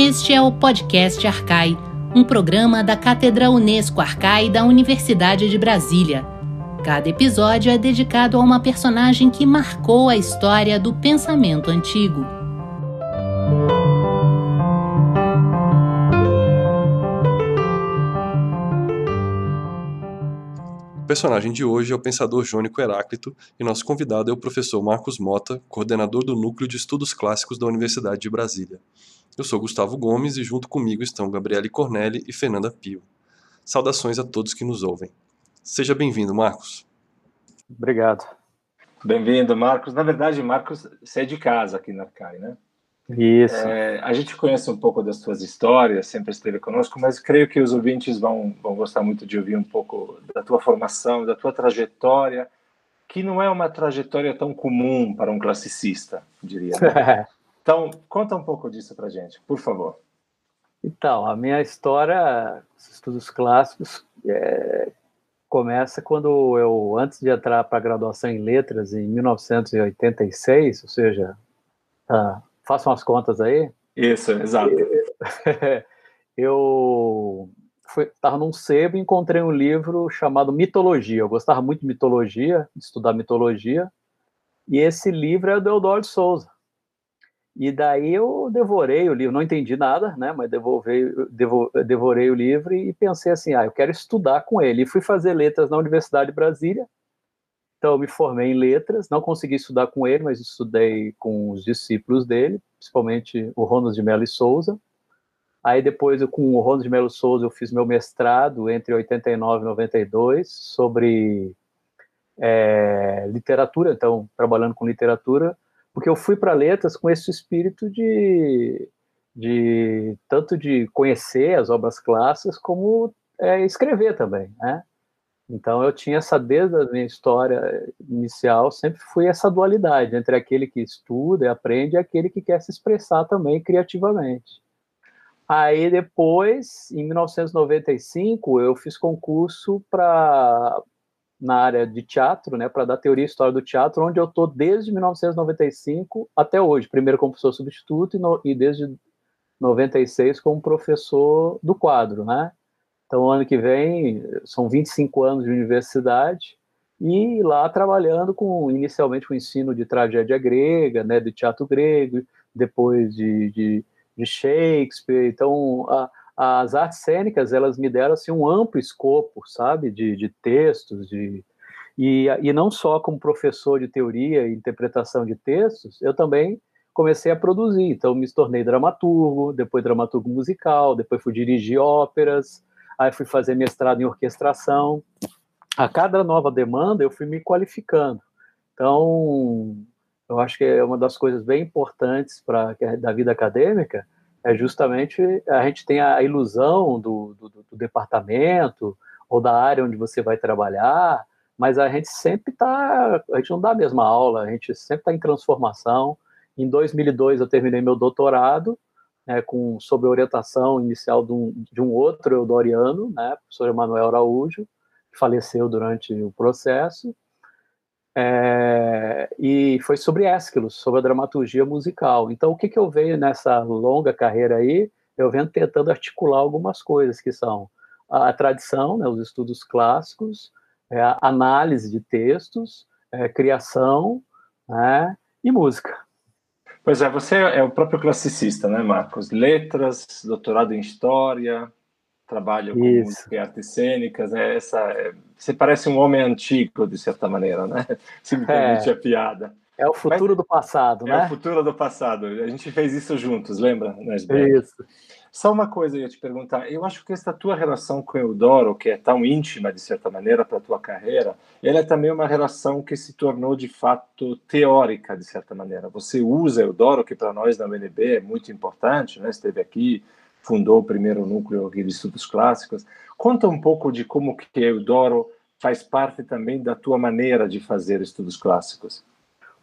Este é o podcast Arcai, um programa da Cátedra Unesco Arcai da Universidade de Brasília. Cada episódio é dedicado a uma personagem que marcou a história do pensamento antigo. O personagem de hoje é o pensador jônico Heráclito e nosso convidado é o professor Marcos Mota, coordenador do Núcleo de Estudos Clássicos da Universidade de Brasília. Eu sou Gustavo Gomes e junto comigo estão Gabriele Cornelli e Fernanda Pio. Saudações a todos que nos ouvem. Seja bem-vindo, Marcos. Obrigado. Bem-vindo, Marcos. Na verdade, Marcos, você é de casa aqui na Arcai, né? Isso. É, a gente conhece um pouco das suas histórias, sempre esteve conosco, mas creio que os ouvintes vão, vão gostar muito de ouvir um pouco da tua formação, da tua trajetória, que não é uma trajetória tão comum para um classicista, diria. Né? Então, conta um pouco disso para gente, por favor. Então, a minha história, estudos clássicos, é, começa quando eu, antes de entrar para a graduação em letras, em 1986, ou seja, tá, façam as contas aí. Isso, exato. Eu estava num sebo e encontrei um livro chamado Mitologia. Eu gostava muito de mitologia, de estudar mitologia, e esse livro é do Eudoro de Souza. E daí eu devorei o livro, não entendi nada, né? Mas devolvei, devo, devorei o livro e pensei assim: ah, eu quero estudar com ele. E fui fazer letras na Universidade de Brasília. Então eu me formei em letras, não consegui estudar com ele, mas estudei com os discípulos dele, principalmente o Ronald de Mello e Souza. Aí depois, eu, com o Ronald de Mello Souza, eu fiz meu mestrado entre 89 e 92 sobre é, literatura, então trabalhando com literatura porque eu fui para letras com esse espírito de, de tanto de conhecer as obras clássicas como é, escrever também, né? Então eu tinha essa desde a minha história inicial sempre fui essa dualidade entre aquele que estuda e aprende e aquele que quer se expressar também criativamente. Aí depois, em 1995, eu fiz concurso para na área de teatro, né, para dar teoria e história do teatro, onde eu estou desde 1995 até hoje, primeiro como professor substituto e, no, e desde 96 como professor do quadro, né? Então, ano que vem, são 25 anos de universidade e lá trabalhando com, inicialmente, com ensino de tragédia grega, né, de teatro grego, depois de, de, de Shakespeare. Então, a, as artes cênicas elas me deram assim um amplo escopo, sabe, de, de textos, de e, e não só como professor de teoria e interpretação de textos, eu também comecei a produzir. Então me tornei dramaturgo, depois dramaturgo musical, depois fui dirigir óperas, aí fui fazer mestrado em orquestração. A cada nova demanda eu fui me qualificando. Então eu acho que é uma das coisas bem importantes para da vida acadêmica é justamente a gente tem a ilusão do, do, do departamento ou da área onde você vai trabalhar, mas a gente sempre está, a gente não dá a mesma aula, a gente sempre está em transformação. Em 2002 eu terminei meu doutorado, né, com, sob orientação inicial de um, de um outro eudoriano, né, professor Emanuel Araújo, que faleceu durante o processo, é, e foi sobre Ésquilos, sobre a dramaturgia musical. Então, o que, que eu venho nessa longa carreira aí? Eu venho tentando articular algumas coisas que são a, a tradição, né, os estudos clássicos, é, análise de textos, é, criação né, e música. Pois é, você é o próprio classicista, né, Marcos? Letras, doutorado em História, trabalho com música e artes cênicas, né? Essa, é, você parece um homem antigo, de certa maneira, né? Se me permite é. a piada. É o futuro Mas, do passado, é né? É o futuro do passado. A gente fez isso juntos, lembra? Isso. Só uma coisa eu ia te perguntar. Eu acho que essa tua relação com Eudoro, que é tão íntima, de certa maneira, para a tua carreira, ela é também uma relação que se tornou, de fato, teórica, de certa maneira. Você usa Eudoro, que para nós na UNB é muito importante, né? Esteve aqui, fundou o primeiro núcleo de estudos clássicos. Conta um pouco de como que Eudoro faz parte também da tua maneira de fazer estudos clássicos.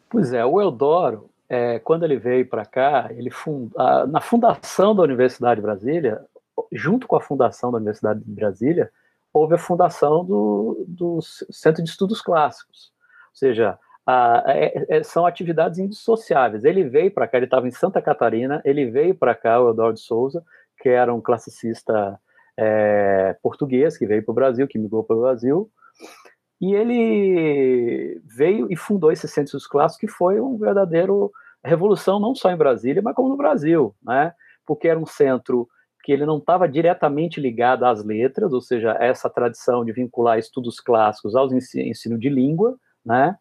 Pois é, o Eudoro, é, quando ele veio para cá, ele fund... na fundação da Universidade de Brasília, junto com a fundação da Universidade de Brasília, houve a fundação do, do Centro de Estudos Clássicos. Ou seja, ah, é, é, são atividades indissociáveis. Ele veio para cá, ele estava em Santa Catarina, ele veio para cá, o Eduardo Souza, que era um classicista é, português, que veio para o Brasil, que migrou para o Brasil, e ele veio e fundou esse Centro dos Clássicos, que foi um verdadeiro revolução, não só em Brasília, mas como no Brasil, né? porque era um centro que ele não estava diretamente ligado às letras, ou seja, essa tradição de vincular estudos clássicos ao ensino de língua, né?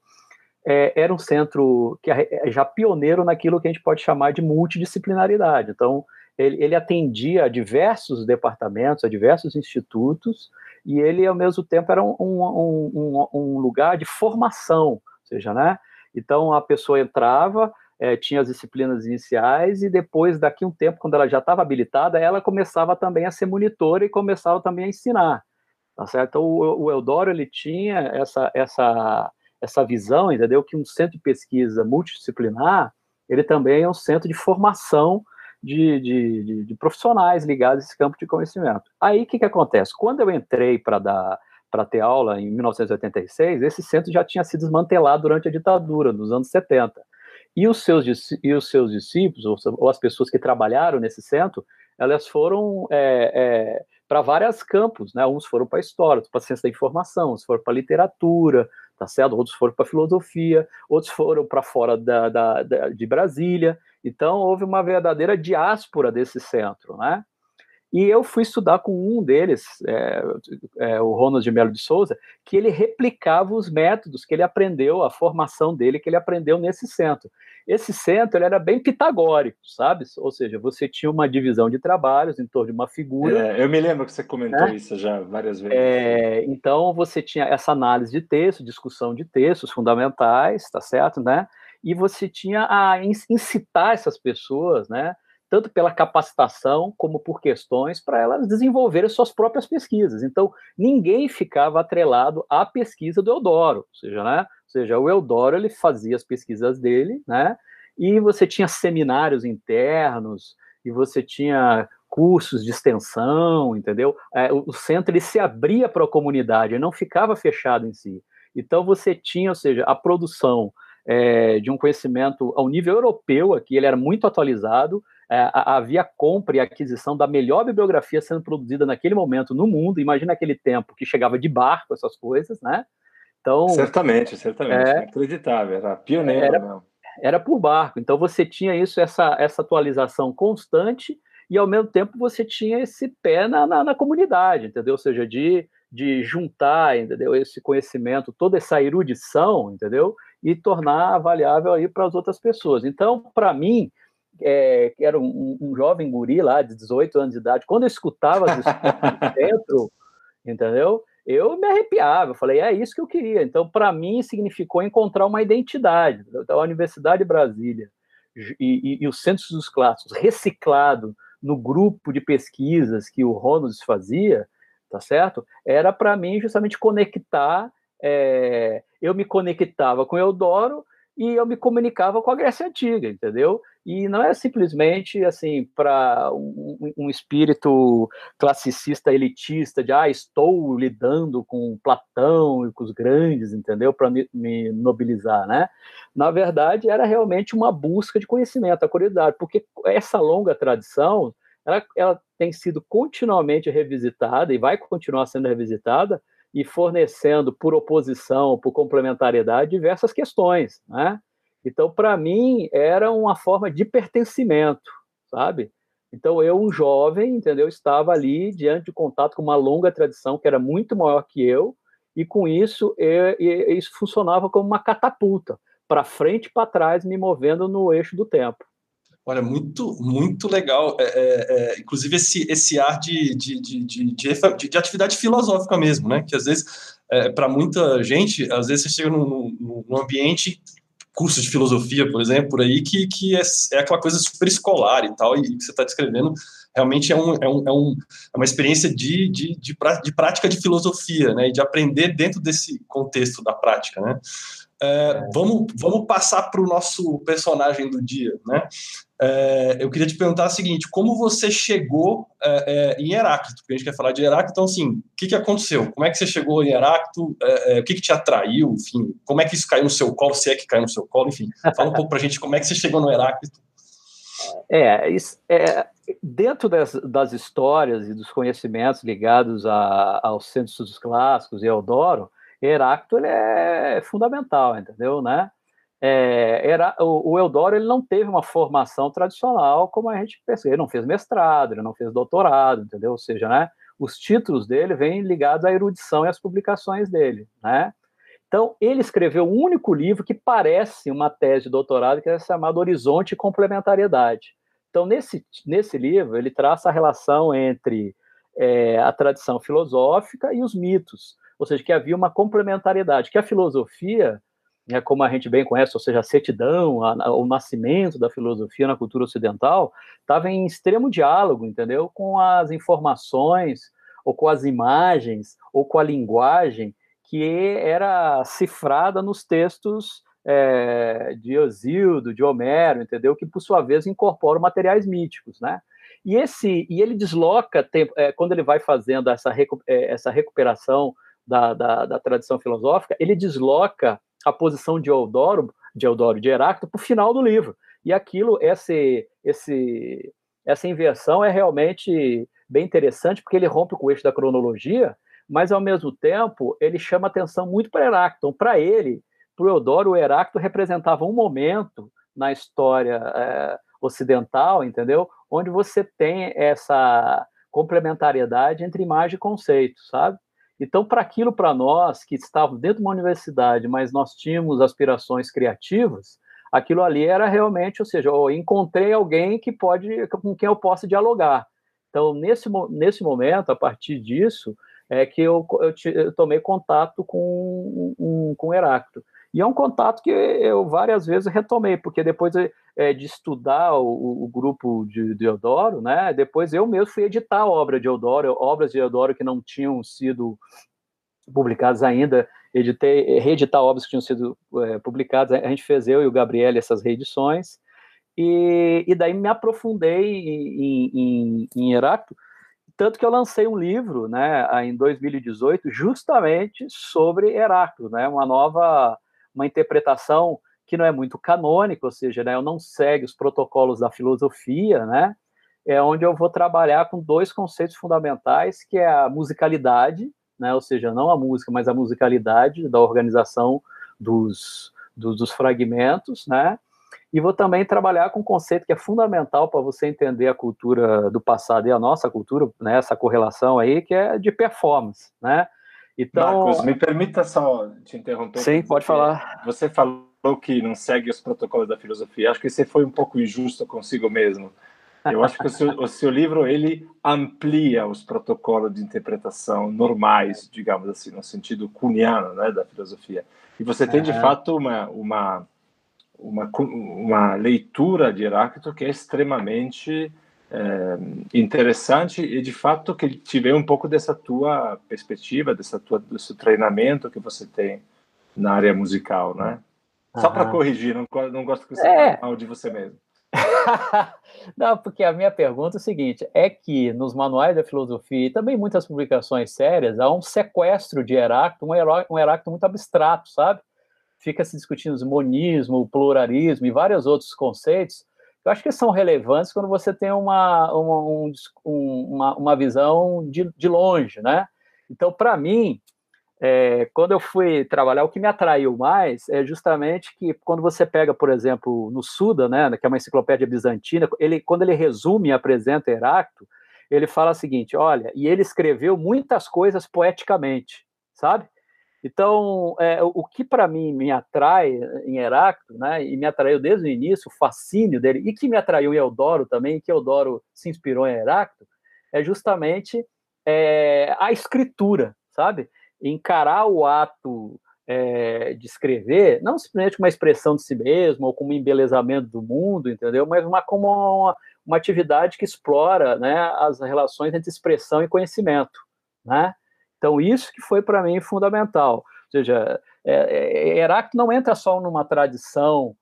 É, era um centro que é já pioneiro naquilo que a gente pode chamar de multidisciplinaridade. Então, ele, ele atendia a diversos departamentos, a diversos institutos, e ele, ao mesmo tempo, era um, um, um, um lugar de formação, ou seja, né? Então, a pessoa entrava, é, tinha as disciplinas iniciais e depois, daqui um tempo, quando ela já estava habilitada, ela começava também a ser monitora e começava também a ensinar, tá certo? Então, o, o Eudoro, ele tinha essa, essa, essa visão, entendeu? Que um centro de pesquisa multidisciplinar, ele também é um centro de formação de, de, de, de profissionais ligados a esse campo de conhecimento. Aí, o que, que acontece? Quando eu entrei para dar para ter aula em 1986, esse centro já tinha sido desmantelado durante a ditadura, nos anos 70. E os seus, e os seus discípulos, ou, ou as pessoas que trabalharam nesse centro, elas foram é, é, para vários campos, né? Uns foram para história, outros para ciência da informação, outros foram para literatura, tá certo? Outros foram para filosofia, outros foram para fora da, da, da, de Brasília. Então, houve uma verdadeira diáspora desse centro, né? E eu fui estudar com um deles, é, é, o Ronald de Melo de Souza, que ele replicava os métodos que ele aprendeu, a formação dele que ele aprendeu nesse centro. Esse centro ele era bem pitagórico, sabe? Ou seja, você tinha uma divisão de trabalhos em torno de uma figura. É, eu me lembro que você comentou né? isso já várias vezes. É, então você tinha essa análise de texto, discussão de textos fundamentais, tá certo, né? E você tinha a incitar essas pessoas, né? tanto pela capacitação como por questões para elas desenvolverem suas próprias pesquisas. Então, ninguém ficava atrelado à pesquisa do Eudoro, ou seja, né? Ou seja, o Eudoro ele fazia as pesquisas dele, né? E você tinha seminários internos, e você tinha cursos de extensão, entendeu? É, o centro ele se abria para a comunidade, ele não ficava fechado em si. Então você tinha, ou seja, a produção é, de um conhecimento ao nível europeu aqui, ele era muito atualizado, é, havia compra e aquisição da melhor bibliografia sendo produzida naquele momento no mundo. Imagina aquele tempo que chegava de barco, essas coisas, né? Então, certamente, certamente. É, Inacreditável, era pioneiro era, mesmo. Era por barco. Então você tinha isso, essa, essa atualização constante, e ao mesmo tempo você tinha esse pé na, na, na comunidade, entendeu? Ou seja, de, de juntar, entendeu? Esse conhecimento, toda essa erudição, entendeu? E tornar avaliável aí para as outras pessoas. Então, para mim, é, que era um, um, jovem guri lá, de 18 anos de idade, quando eu escutava do centro, entendeu? Eu me arrepiava, eu falei, é isso que eu queria. Então, para mim, significou encontrar uma identidade. Então, a Universidade de Brasília e, e, e os Centros dos Clássicos reciclado no grupo de pesquisas que o Ronalds fazia, tá certo? Era para mim justamente conectar. É, eu me conectava com Eudoro e eu me comunicava com a Grécia Antiga, entendeu? E não é simplesmente assim para um, um, espírito classicista elitista de ah, estou lidando com Platão e com os grandes, entendeu? Para me, me, nobilizar, né? Na verdade, era realmente uma busca de conhecimento, a curiosidade, porque essa longa tradição ela, ela tem sido continuamente revisitada e vai continuar sendo revisitada e fornecendo por oposição, por complementariedade, diversas questões, né? Então, para mim, era uma forma de pertencimento, sabe? Então, eu, um jovem, entendeu, estava ali diante de contato com uma longa tradição que era muito maior que eu, e com isso, eu, eu, isso funcionava como uma catapulta, para frente e para trás, me movendo no eixo do tempo. Olha, muito, muito legal. É, é, é, inclusive, esse, esse ar de, de, de, de, de, atividade filosófica mesmo, né? Que às vezes, é, para muita gente, às vezes você chega num, num ambiente curso de filosofia, por exemplo, por aí, que, que é, é aquela coisa super escolar e tal, e que você está descrevendo realmente é, um, é, um, é, um, é uma experiência de, de, de, de, prática de filosofia, né, e de aprender dentro desse contexto da prática, né. É, vamos, vamos passar para o nosso personagem do dia, né. É, eu queria te perguntar o seguinte: como você chegou é, é, em Heráclito? Porque a gente quer falar de Heráclito, então, assim, o que, que aconteceu? Como é que você chegou em Heráclito? É, é, o que, que te atraiu? Enfim, como é que isso caiu no seu colo? Se é que caiu no seu colo? Enfim, fala um pouco para a gente como é que você chegou no Heráclito. É, isso, é dentro das, das, histórias e dos conhecimentos ligados a, aos centros clássicos e Eudoro, Heráclito ele é fundamental, entendeu, né? É, era, o, o ele não teve uma formação tradicional como a gente pensa. Ele não fez mestrado, ele não fez doutorado, entendeu? Ou seja, né, os títulos dele vêm ligados à erudição e às publicações dele, né? Então, ele escreveu um único livro que parece uma tese de doutorado, que é chamado Horizonte e Complementariedade. Então, nesse, nesse livro, ele traça a relação entre é, a tradição filosófica e os mitos, ou seja, que havia uma complementariedade, que a filosofia, né, como a gente bem conhece, ou seja, a certidão, a, o nascimento da filosofia na cultura ocidental, estava em extremo diálogo, entendeu? Com as informações, ou com as imagens, ou com a linguagem que era cifrada nos textos é, de Osildo, de Homero, entendeu? Que por sua vez incorporam materiais míticos, né? E esse e ele desloca é, quando ele vai fazendo essa, recu, é, essa recuperação da, da, da, tradição filosófica, ele desloca a posição de Eudoro, de Eudoro de Heráclito para o final do livro. E aquilo, esse, esse, essa inversão é realmente bem interessante, porque ele rompe com o eixo da cronologia mas ao mesmo tempo ele chama atenção muito para Heráclito. Para ele, para o Eudoro, o Heráclito representava um momento na história é, ocidental, entendeu? Onde você tem essa complementariedade entre imagem e conceito, sabe? Então, para aquilo, para nós que estávamos dentro de uma universidade, mas nós tínhamos aspirações criativas, aquilo ali era realmente, ou seja, eu encontrei alguém que pode, com quem eu possa dialogar. Então, nesse, nesse momento, a partir disso, é que eu, eu, eu tomei contato com, um, com Heráclito. E é um contato que eu várias vezes retomei, porque depois é, de estudar o, o grupo de, de Eudoro, né, depois eu mesmo fui editar a obra de Eudoro, obras de Eudoro que não tinham sido publicadas ainda, editei, reeditar obras que tinham sido é, publicadas, a gente fez eu e o Gabriel essas reedições, e, e daí me aprofundei em, em, em Heráclito, tanto que eu lancei um livro, né, em 2018, justamente sobre Heráclito, né, uma nova, uma interpretação que não é muito canônica, ou seja, né, eu não segue os protocolos da filosofia, né, é onde eu vou trabalhar com dois conceitos fundamentais, que é a musicalidade, né, ou seja, não a música, mas a musicalidade da organização dos, dos, dos fragmentos, né, e vou também trabalhar com um conceito que é fundamental para você entender a cultura do passado e a nossa cultura, né, essa correlação aí, que é de performance, né? Então, Marcos, me permita só te interromper. Sim, pode falar. Você falou que não segue os protocolos da filosofia. Acho que você foi um pouco injusto consigo mesmo. Eu acho que o seu, o seu livro ele amplia os protocolos de interpretação normais, digamos assim, no sentido cuniano, né, da filosofia. E você tem de fato uma uma uma, uma leitura de Heráclito que é extremamente é, interessante e de fato que tive um pouco dessa tua perspectiva, dessa tua desse treinamento que você tem na área musical, né? Só para corrigir, não, não gosto que você é. mal de você mesmo. não, porque a minha pergunta é o seguinte: é que nos manuais da filosofia e também muitas publicações sérias há um sequestro de Heráclito, um Heráclito muito abstrato, sabe? fica se discutindo o monismo, o pluralismo e vários outros conceitos, eu acho que são relevantes quando você tem uma, uma, um, uma, uma visão de, de longe, né? Então, para mim, é, quando eu fui trabalhar, o que me atraiu mais é justamente que quando você pega, por exemplo, no Suda, né, que é uma enciclopédia bizantina, ele, quando ele resume e apresenta Heráclito, ele fala o seguinte, olha, e ele escreveu muitas coisas poeticamente, sabe? Então, é, o que para mim me atrai em Heráclito, né, e me atraiu desde o início, o fascínio dele, e que me atraiu em Eudoro também, que Eudoro se inspirou em Heráclito, é justamente é, a escritura, sabe? Encarar o ato é, de escrever, não simplesmente uma expressão de si mesmo, ou como um embelezamento do mundo, entendeu? Mas uma, como uma, uma atividade que explora né, as relações entre expressão e conhecimento, né? Então, isso que foi para mim fundamental. Ou seja, é, é, Heráclito não entra só numa tradição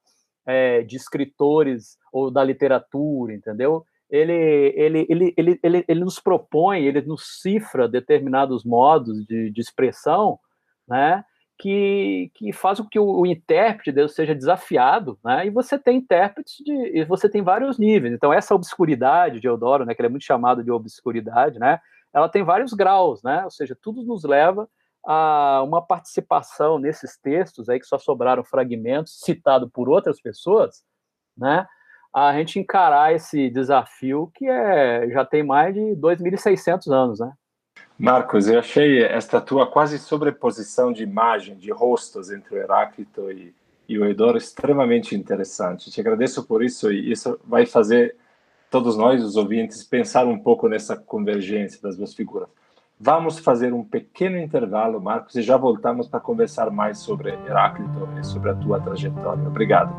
é, de escritores ou da literatura, entendeu? Ele, ele, ele, ele, ele, ele nos propõe, ele nos cifra determinados modos de, de expressão, né? Que, que faz com que o, o intérprete Deus seja desafiado, né? E você tem intérpretes de, e você tem vários níveis. Então essa obscuridade de Eudoro, né? Que ele é muito chamado de obscuridade, né? Ela tem vários graus, né? Ou seja, tudo nos leva a uma participação nesses textos aí que só sobraram fragmentos citado por outras pessoas, né? A gente encarar esse desafio que é já tem mais de 2.600 anos, né? Marcos, eu achei esta tua quase sobreposição de imagem, de rostos entre o Heráclito e, e o Eudoro extremamente interessante. Te agradeço por isso e isso vai fazer todos nós, os ouvintes, pensar um pouco nessa convergência das duas figuras. Vamos fazer um pequeno intervalo, Marcos, e já voltamos para conversar mais sobre Heráclito e sobre a tua trajetória. Obrigado.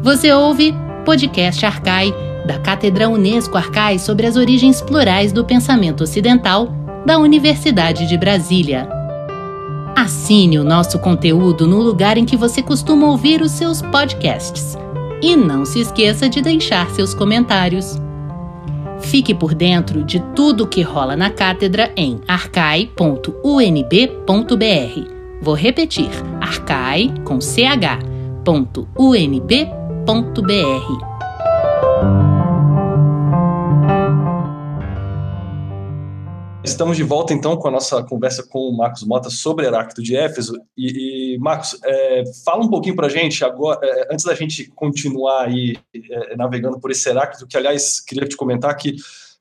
Você ouve podcast Arcai, da Cátedra Unesco Arcai sobre as origens plurais do pensamento ocidental, da Universidade de Brasília. Assine o nosso conteúdo no lugar em que você costuma ouvir os seus podcasts e não se esqueça de deixar seus comentários. Fique por dentro de tudo o que rola na cátedra em arcai.unb.br. Vou repetir: arcai com ch.unb.br. Estamos de volta então com a nossa conversa com o Marcos Mota sobre Heráclito de Éfeso. E, e Marcos, é, fala um pouquinho para a gente agora, é, antes da gente continuar aí é, navegando por esse Heráclito, que aliás queria te comentar que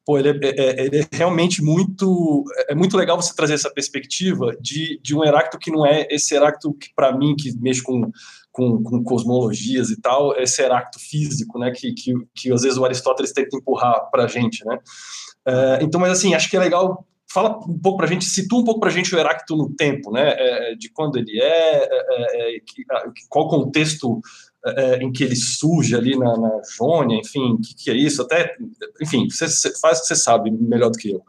pô, ele, é, é, ele é realmente muito é muito legal você trazer essa perspectiva de, de um Heráclito que não é esse Heráclito que para mim que mexe com com, com, cosmologias e tal, esse Heráclito físico, né, que, que, que às vezes o Aristóteles tenta empurrar para a gente, né? É, então, mas assim, acho que é legal fala um pouco para a gente, situa um pouco para a gente o Heráclito no tempo, né? É, de quando ele é, é, é que, qual contexto é, em que ele surge ali na, na Jônia, enfim, o que, que, é isso? Até, enfim, você faz o que você sabe melhor do que eu.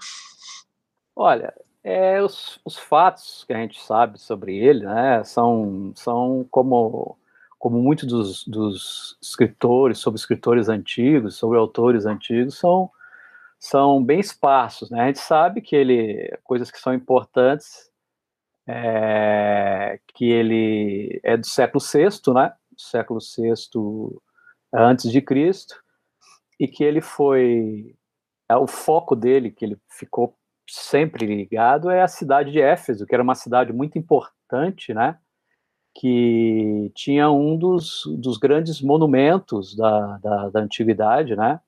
Olha, é, os, os, fatos que a gente sabe sobre ele, né, são, são como como muitos dos, dos escritores, sobre escritores antigos, sobre autores antigos, são são bem esparsos, né? A gente sabe que ele, coisas que são importantes, é, que ele é do século VI, né? Século VI antes de Cristo, e que ele foi, é, o foco dele, que ele ficou sempre ligado, é a cidade de Éfeso, que era uma cidade muito importante, né? Que tinha um dos, dos grandes monumentos da, da, da antiguidade, né?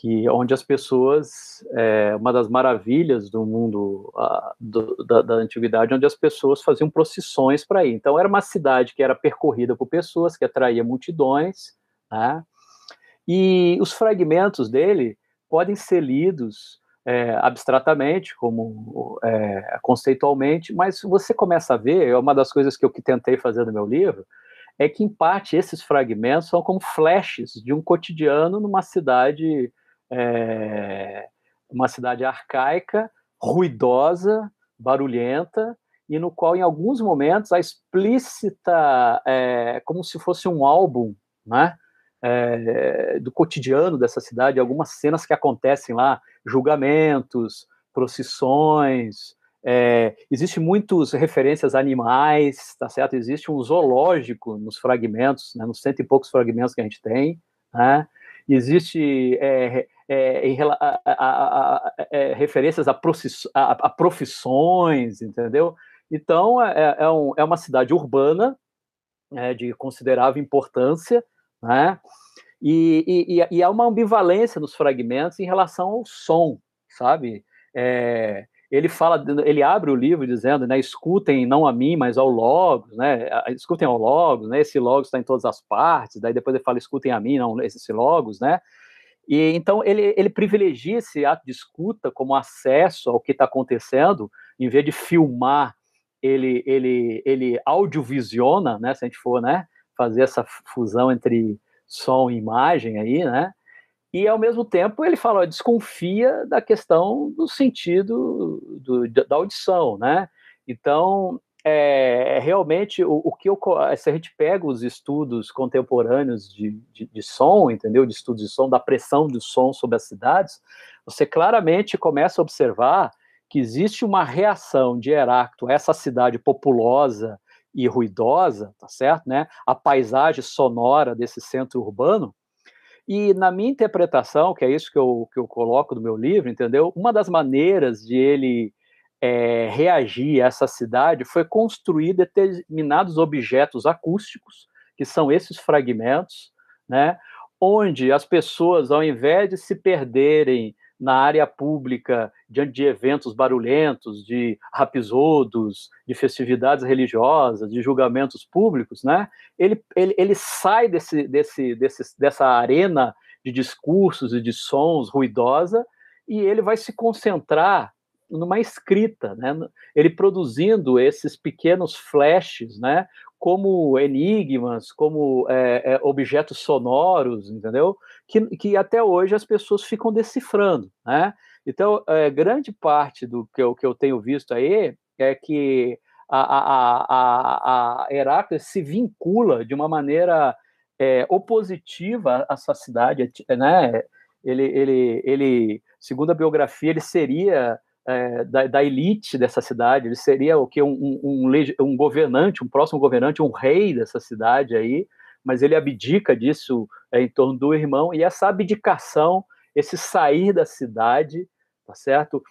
Que onde as pessoas é, uma das maravilhas do mundo a, do, da, da, antiguidade onde as pessoas faziam procissões para ir então era uma cidade que era percorrida por pessoas que atraía multidões né? e os fragmentos dele podem ser lidos é, abstratamente como é, conceitualmente mas você começa a ver é uma das coisas que eu que tentei fazer no meu livro é que em parte esses fragmentos são como flashes de um cotidiano numa cidade é, uma cidade arcaica, ruidosa, barulhenta, e no qual, em alguns momentos, a explícita, é, como se fosse um álbum, né? É, do cotidiano dessa cidade, algumas cenas que acontecem lá, julgamentos, procissões, é, existe muitas referências a animais, tá certo? Existe um zoológico nos fragmentos, né, nos cento e poucos fragmentos que a gente tem, né? Existe é, é, em, a, a, a, é, referências a, profissões, entendeu? Então, é, é, é, um, é uma cidade urbana né, de considerável importância, né? E, e, e, há uma ambivalência nos fragmentos em relação ao som, sabe? É, ele fala, ele abre o livro dizendo, né, escutem não a mim, mas ao Logos, né, escutem ao Logos, né, esse Logos está em todas as partes, daí depois ele fala, escutem a mim, não esse Logos, né, e então ele, ele privilegia esse ato de escuta como acesso ao que está acontecendo, em vez de filmar, ele, ele, ele audiovisiona, né? Se a gente for, né, fazer essa fusão entre som e imagem aí, né? E ao mesmo tempo ele fala, desconfia da questão do sentido do, da audição, né? Então é, realmente o, o, que eu, se a gente pega os estudos contemporâneos de, de, de, som, entendeu? De estudos de som, da pressão do som sobre as cidades, você claramente começa a observar que existe uma reação de Heráclito a essa cidade populosa e ruidosa, tá certo, né? A paisagem sonora desse centro urbano. E na minha interpretação, que é isso que eu, que eu coloco no meu livro, entendeu? Uma das maneiras de ele é, reagir a essa cidade foi construir determinados objetos acústicos, que são esses fragmentos, né? Onde as pessoas, ao invés de se perderem na área pública, diante de eventos barulhentos, de rapisodos, de festividades religiosas, de julgamentos públicos, né? ele, ele, ele sai desse, desse, desse, dessa arena de discursos e de sons ruidosa e ele vai se concentrar numa escrita, né? ele produzindo esses pequenos flashes, né? como enigmas, como é, é, objetos sonoros, entendeu? Que, que até hoje as pessoas ficam decifrando, né? Então, é, grande parte do que eu, que eu tenho visto aí é que a, a, a, a Heráclito se vincula de uma maneira é, opositiva à sua cidade, né? Ele, ele, ele, segundo a biografia, ele seria é, da, da, elite dessa cidade, ele seria o que um, um, um, um, governante, um próximo governante, um rei dessa cidade aí, mas ele abdica disso é, em torno do irmão, e essa abdicação, esse sair da cidade, tá certo?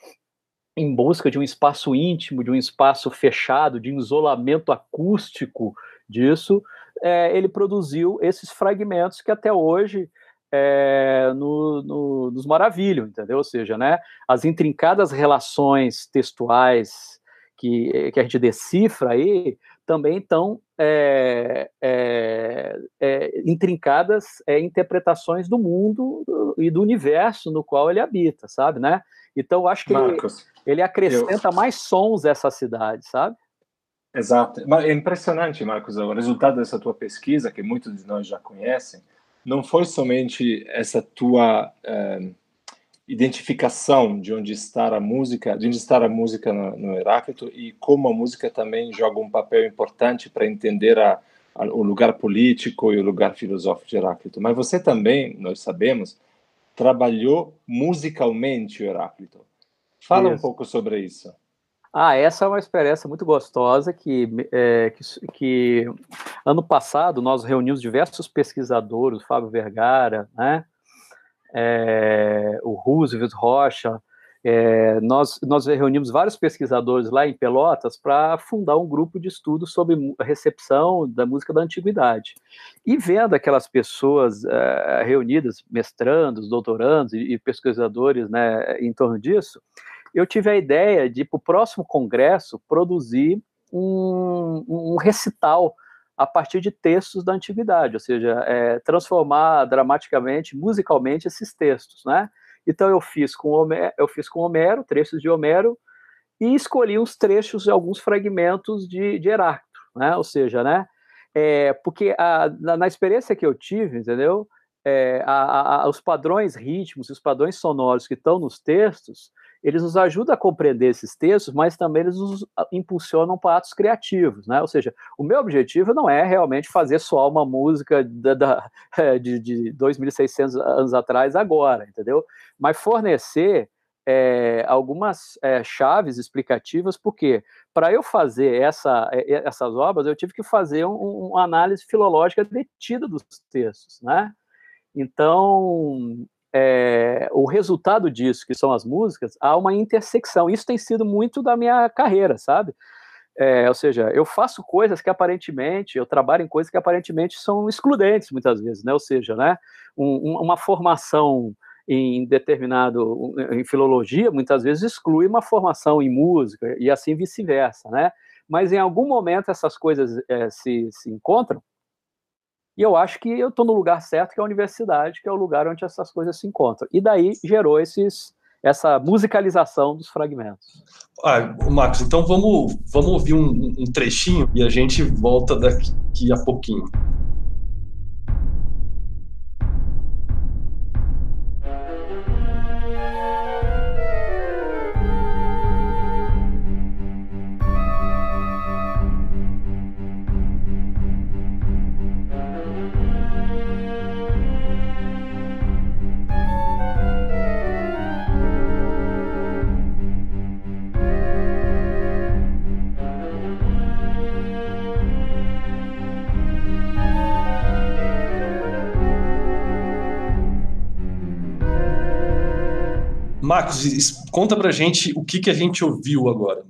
Em busca de um espaço íntimo, de um espaço fechado, de um isolamento acústico disso, é, ele produziu esses fragmentos que até hoje é, no, no, nos maravilham, entendeu? Ou seja, né, as intrincadas relações textuais que, que a gente decifra aí também estão é, é, é, intrincadas é, interpretações do mundo e do universo no qual ele habita, sabe, né? Então, acho que Marcos, ele, ele acrescenta eu... mais sons a essa cidade, sabe? Exato. É impressionante, Marcos, o resultado dessa tua pesquisa, que muitos de nós já conhecem, não foi somente essa tua uh, identificação de onde está a música, de onde está a música no, no Heráclito e como a música também joga um papel importante para entender a, a, o lugar político e o lugar filosófico de Heráclito. Mas você também, nós sabemos, trabalhou musicalmente o Heráclito. Fala isso. um pouco sobre isso. Ah, essa é uma experiência muito gostosa que, é, que, que, ano passado nós reunimos diversos pesquisadores, o Fábio Vergara, né, é, o Roosevelt Rocha, é, nós, nós reunimos vários pesquisadores lá em Pelotas para fundar um grupo de estudo sobre a recepção da música da antiguidade. E vendo aquelas pessoas é, reunidas, mestrandos, doutorandos e, e pesquisadores né, em torno disso, eu tive a ideia de, para o próximo congresso, produzir um, um, recital a partir de textos da antiguidade, ou seja, é, transformar dramaticamente, musicalmente esses textos, né? Então eu fiz com Homero, eu fiz com Homero, trechos de Homero, e escolhi uns trechos de alguns fragmentos de, de Heráclito, né? Ou seja, né? É, porque a, na, na, experiência que eu tive, entendeu? É, a, a, os padrões rítmicos, os padrões sonoros que estão nos textos, eles nos ajudam a compreender esses textos, mas também eles nos impulsionam para atos criativos, né? Ou seja, o meu objetivo não é realmente fazer só uma música da, da, de, de 2.600 anos atrás agora, entendeu? Mas fornecer é, algumas é, chaves explicativas, porque para eu fazer essa, essas obras, eu tive que fazer um, uma análise filológica detida dos textos, né? Então, é, o resultado disso, que são as músicas, há uma intersecção. Isso tem sido muito da minha carreira, sabe? É, ou seja, eu faço coisas que aparentemente, eu trabalho em coisas que aparentemente são excludentes muitas vezes, né? Ou seja, né? Um, uma formação em determinado em filologia muitas vezes exclui uma formação em música e assim vice-versa, né? Mas em algum momento essas coisas é, se, se encontram e eu acho que eu estou no lugar certo, que é a universidade, que é o lugar onde essas coisas se encontram. E daí gerou esses, essa musicalização dos fragmentos. Ah, Marcos, então vamos, vamos ouvir um, um trechinho e a gente volta daqui a pouquinho. Marcos, conta pra gente o que, que a gente ouviu agora.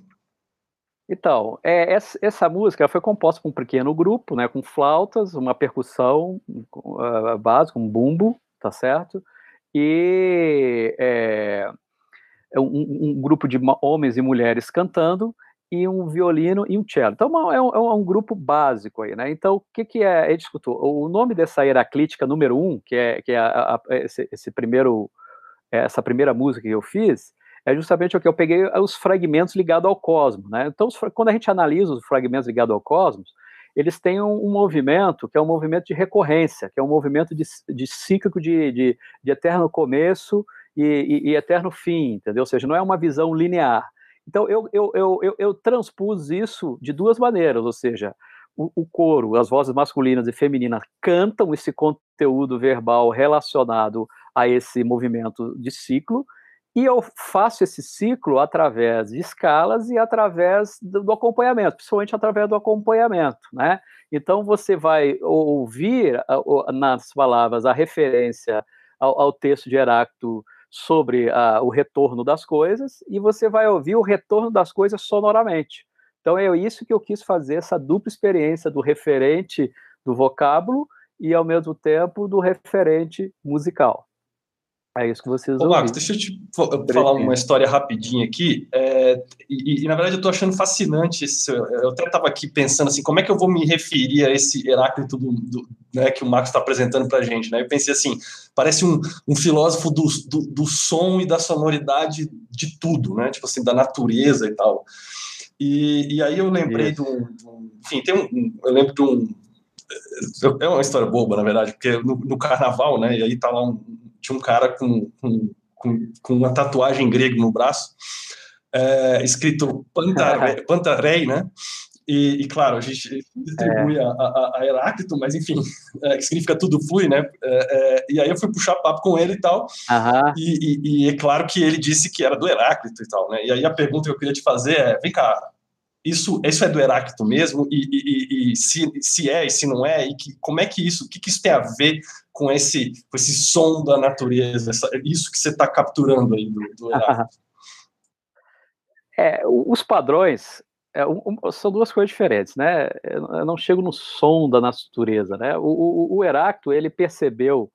Então, é, essa, essa, música foi composta por um pequeno grupo, né, com flautas, uma percussão uh, básica, um bumbo, tá certo? E é, é um, um, grupo de homens e mulheres cantando e um violino e um cello. Então, é um, é um grupo básico aí, né? Então, o que, que é? Ele escutou. O nome dessa Heraclítica número um, que é, que é a, a, esse, esse primeiro, essa primeira música que eu fiz, é justamente o que eu peguei os fragmentos ligados ao cosmos, né? Então, quando a gente analisa os fragmentos ligados ao cosmos, eles têm um, um, movimento que é um movimento de recorrência, que é um movimento de, de cíclico de, de, de eterno começo e, e, e, eterno fim, entendeu? Ou seja, não é uma visão linear. Então, eu, eu, eu, eu, eu transpus isso de duas maneiras, ou seja, o, o coro, as vozes masculinas e femininas cantam esse conteúdo verbal relacionado a esse movimento de ciclo, e eu faço esse ciclo através de escalas e através do, do, acompanhamento, principalmente através do acompanhamento, né? Então você vai ouvir nas palavras a referência ao, ao texto de Heráclito sobre a, o retorno das coisas e você vai ouvir o retorno das coisas sonoramente. Então é isso que eu quis fazer, essa dupla experiência do referente do vocábulo e ao mesmo tempo do referente musical. É isso que vocês Ô, Marcos, deixa eu te falar uma história rapidinha aqui. É, e, e, na verdade, eu estou achando fascinante. Esse, eu até estava aqui pensando assim, como é que eu vou me referir a esse Heráclito do, do, né, que o Marcos está apresentando para a gente? Né? Eu pensei assim, parece um, um filósofo do, do, do, som e da sonoridade de tudo, né? Tipo assim, da natureza e tal. E, e aí eu lembrei de um, Enfim, tem um, eu lembro de um... É uma história boba, na verdade, porque no, no carnaval, né? E aí tá lá um tinha um cara com, com, com, com uma tatuagem grega no braço, é, escrito Pantarei, Pantarei né? E, e, claro, a gente atribui é. a, a, a, Heráclito, mas enfim, é, que significa tudo flui, né? É, é e aí eu fui puxar papo com ele e tal, e, e, e, é claro que ele disse que era do Heráclito e tal, né? E aí a pergunta que eu queria te fazer é, vem cá, isso, isso é do Heráclito mesmo? E, e, e, se, se é e se não é? E que, como é que isso, o que, que isso tem a ver com esse, com esse som da natureza, essa, isso que você está capturando aí do, do Heráclito? É, os padrões é, um, são duas coisas diferentes, né? Eu não chego no som da natureza, né? O, o, o Heráclito, ele percebeu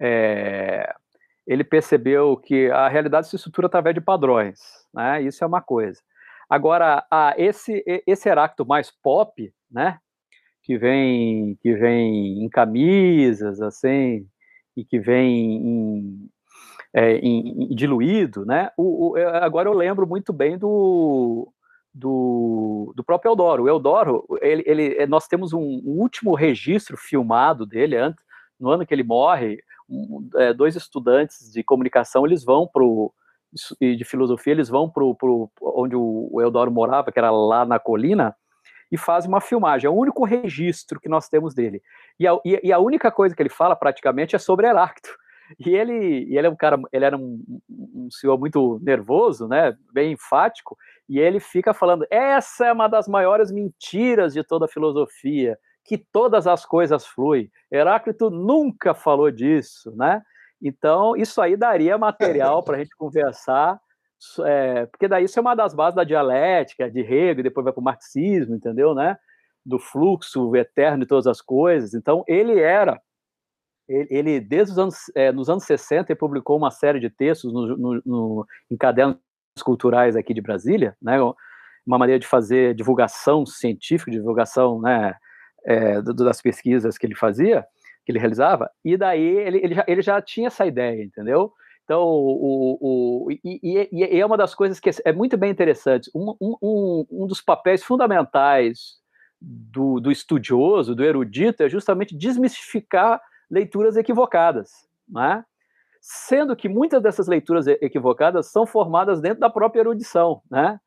é, ele percebeu que a realidade se estrutura através de padrões, né? Isso é uma coisa. Agora, a, esse, esse Heráclito mais pop, né? Que vem, que vem em camisas, assim, e que vem em, é, em, em diluído, né? O, o, agora eu lembro muito bem do, do, do próprio Eudoro. O Eudoro, ele, ele, nós temos um, um último registro filmado dele, antes, no ano que ele morre, um, é, dois estudantes de comunicação, eles vão para o de filosofia, eles vão para onde o Eudoro morava, que era lá na colina, e fazem uma filmagem. É o único registro que nós temos dele. E a, e a única coisa que ele fala praticamente é sobre Heráclito. E ele, e ele é um cara, ele era um, um senhor muito nervoso, né, bem enfático, e ele fica falando: essa é uma das maiores mentiras de toda a filosofia, que todas as coisas fluem. Heráclito nunca falou disso, né? Então, isso aí daria material para a gente conversar, é, porque daí isso é uma das bases da dialética, de Hegel, depois vai para o marxismo, entendeu, né? Do fluxo eterno de todas as coisas. Então, ele era, ele, ele desde os anos, é, nos anos 60, ele publicou uma série de textos no, no, no, em cadernos culturais aqui de Brasília, né? Uma maneira de fazer divulgação científica, divulgação, né? É, das pesquisas que ele fazia que ele realizava, e daí ele, ele, já, ele já tinha essa ideia, entendeu? Então, o, o, e, e, é uma das coisas que é muito bem interessante. Um, um, um dos papéis fundamentais do, do, estudioso, do erudito, é justamente desmistificar leituras equivocadas, né? sendo que muitas dessas leituras equivocadas são formadas dentro da própria erudição. Né?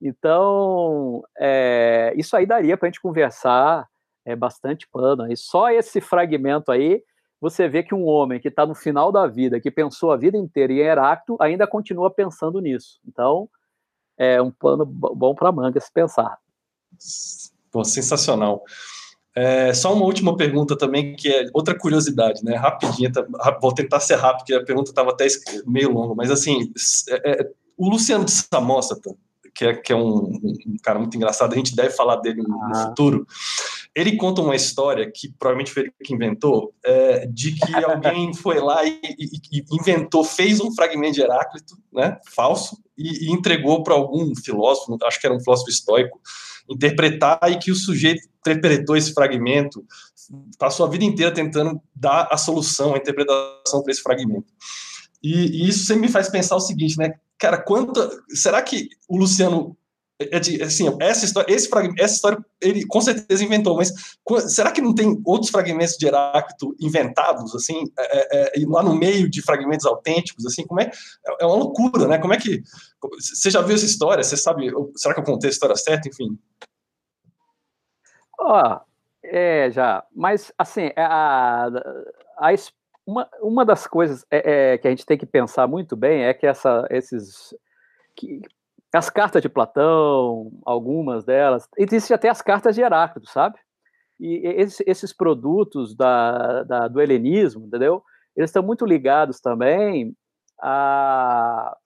Então, é, isso aí daria para a gente conversar é bastante pano. E só esse fragmento aí, você vê que um homem que está no final da vida, que pensou a vida inteira em Heráclito, ainda continua pensando nisso. Então, é um pano bom para manga se pensar. Pô, sensacional. É, só uma última pergunta também, que é outra curiosidade, né? Rapidinha, tá, vou tentar ser rápido, porque a pergunta estava até meio longa, mas assim, é, é, o Luciano de Samosa, que é, que é um, um, cara muito engraçado, a gente deve falar dele no, no ah. futuro. Ele conta uma história que provavelmente foi ele que inventou, é, de que alguém foi lá e, e, e, inventou, fez um fragmento de Heráclito, né, falso, e, e entregou para algum filósofo, acho que era um filósofo estoico, interpretar e que o sujeito interpretou esse fragmento, passou a vida inteira tentando dar a solução, a interpretação para esse fragmento. E, e, isso sempre me faz pensar o seguinte, né? Cara, quanta. Será que o Luciano. É, é assim, essa história, esse fragmento, essa história ele com certeza inventou, mas será que não tem outros fragmentos de Heráclito inventados, assim, é, é, lá no meio de fragmentos autênticos, assim, como é, é uma loucura, né? Como é que você já viu essa história? Você sabe? Será que eu contei a história certa? Enfim. Ó, oh, é já, mas assim, a, a, uma, uma das coisas é, é, que a gente tem que pensar muito bem é que essa, esses. Que, as cartas de Platão, algumas delas, existem até as cartas de Heráclito, sabe? E esses, esses produtos da, da, do helenismo, entendeu? Eles estão muito ligados também a,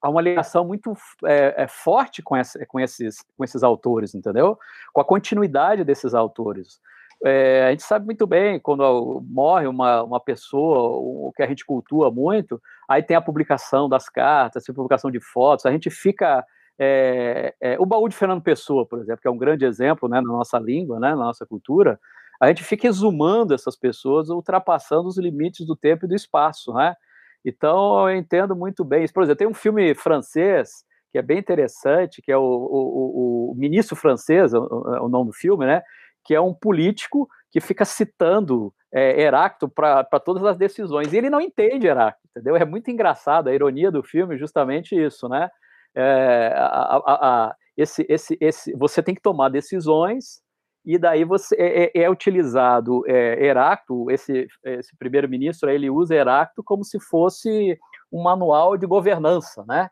a uma ligação muito é, é, forte com, essa, com, esses, com esses autores, entendeu? Com a continuidade desses autores. É, a gente sabe muito bem quando morre uma, uma pessoa, o que a gente cultua muito, aí tem a publicação das cartas, a publicação de fotos, a gente fica. É, é, o baú de Fernando Pessoa, por exemplo, que é um grande exemplo né, na nossa língua, né, na nossa cultura, a gente fica exumando essas pessoas, ultrapassando os limites do tempo e do espaço. Né? Então, eu entendo muito bem isso. Por exemplo, tem um filme francês que é bem interessante, que é o, o, o, o Ministro Francês, o, o nome do filme, né? Que é um político que fica citando é, Heráclito para todas as decisões. E ele não entende Heráclito, entendeu? É muito engraçado, a ironia do filme é justamente isso, né? É, a, a, a, esse, esse, esse, você tem que tomar decisões e daí você é, é, é utilizado é, Heráclito, esse, esse primeiro-ministro, ele usa Heráclito como se fosse um manual de governança, né?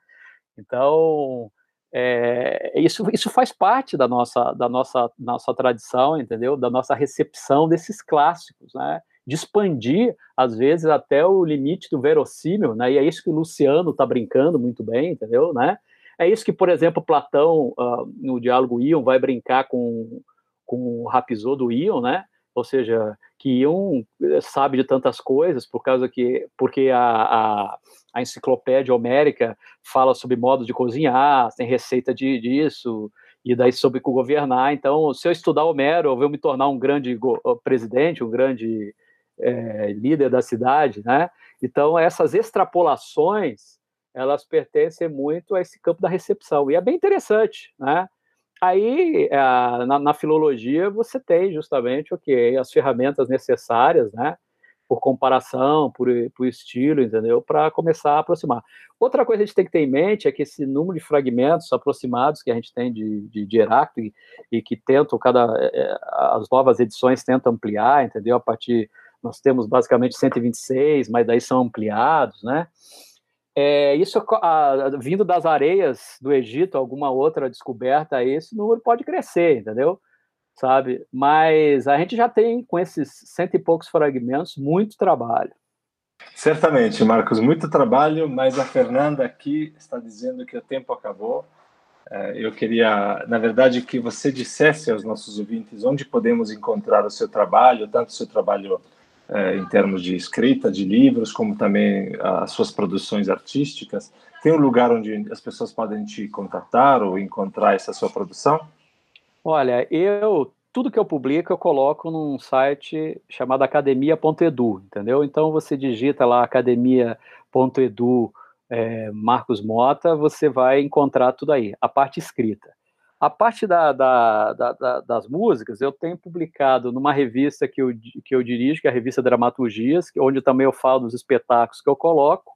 Então, é, isso, isso faz parte da nossa, da nossa, nossa tradição, entendeu? Da nossa recepção desses clássicos, né? De expandir, às vezes, até o limite do verossímil, né? E é isso que o Luciano está brincando muito bem, entendeu? Né? É isso que, por exemplo, Platão, uh, no diálogo Ion, vai brincar com, com o Rapisô do Ion, né? Ou seja, que Ion eh, sabe de tantas coisas por causa que porque a, a a enciclopédia homérica fala sobre modos de cozinhar, tem receita de, disso, e daí sobre governar. Então, se eu estudar Homero, eu vou me tornar um grande presidente, um grande é, líder da cidade, né? Então, essas extrapolações, elas pertencem muito a esse campo da recepção, e é bem interessante, né? Aí, na, na filologia, você tem justamente o okay, que as ferramentas necessárias, né? por comparação, por, por estilo, entendeu? Para começar a aproximar. Outra coisa que a gente tem que ter em mente é que esse número de fragmentos aproximados que a gente tem de, de, de Heráclito e, e, que tentam, cada, é, as novas edições tentam ampliar, entendeu? A partir, nós temos basicamente 126, mas daí são ampliados, né? É, isso a, vindo das areias do Egito, alguma outra descoberta, esse número pode crescer, entendeu? sabe? Mas a gente já tem, com esses cento e poucos fragmentos, muito trabalho. Certamente, Marcos, muito trabalho, mas a Fernanda aqui está dizendo que o tempo acabou. É, eu queria, na verdade, que você dissesse aos nossos ouvintes onde podemos encontrar o seu trabalho, tanto o seu trabalho é, em termos de escrita, de livros, como também as suas produções artísticas. Tem um lugar onde as pessoas podem te contatar ou encontrar essa sua produção? Olha, eu tudo que eu publico eu coloco num site chamado academia.edu, entendeu? Então você digita lá academia.edu é, Marcos Mota, você vai encontrar tudo aí, a parte escrita. A parte da, da, da, das músicas, eu tenho publicado numa revista que eu, que eu dirijo, que é a revista Dramaturgias, onde também eu falo dos espetáculos que eu coloco,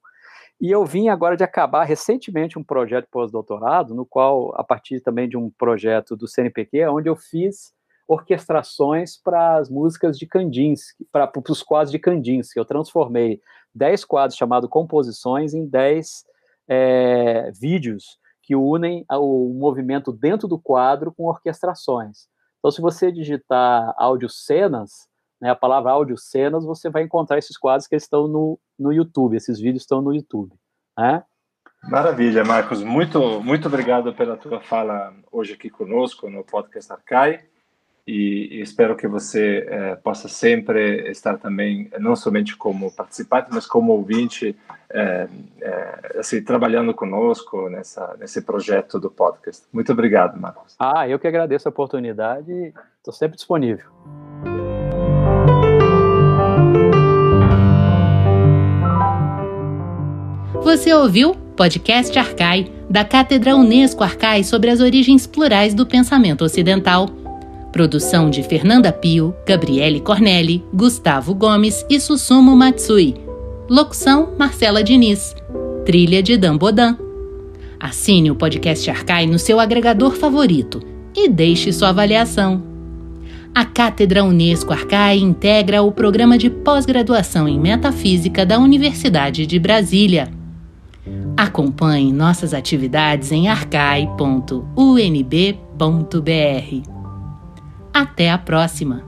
e eu vim agora de acabar recentemente um projeto pós-doutorado, no qual, a partir também de um projeto do CNPq, onde eu fiz orquestrações para as músicas de Kandinsky, para os quadros de Kandinsky. Eu transformei 10 quadros chamados Composições em 10 é, vídeos que unem o movimento dentro do quadro com orquestrações. Então, se você digitar audiocenas, né, a palavra audiocenas, você vai encontrar esses quadros que estão no, no YouTube, esses vídeos estão no YouTube. Né? Maravilha, Marcos. Muito, muito obrigado pela tua fala hoje aqui conosco no podcast Arcai. E, e espero que você eh, possa sempre estar também, não somente como participante, mas como ouvinte, eh, eh, assim, trabalhando conosco nessa, nesse projeto do podcast. Muito obrigado, Marcos. Ah, eu que agradeço a oportunidade e estou sempre disponível. Você ouviu Podcast Arcai, da Cátedra Unesco Arcai sobre as origens plurais do pensamento ocidental. Produção de Fernanda Pio, Gabriele Cornelli, Gustavo Gomes e Susumu Matsui. Locução Marcela Diniz. Trilha de Dan Bodan. Assine o podcast Arcai no seu agregador favorito e deixe sua avaliação. A Cátedra Unesco Arcai integra o programa de pós-graduação em Metafísica da Universidade de Brasília. Acompanhe nossas atividades em arcai.unb.br. Até a próxima!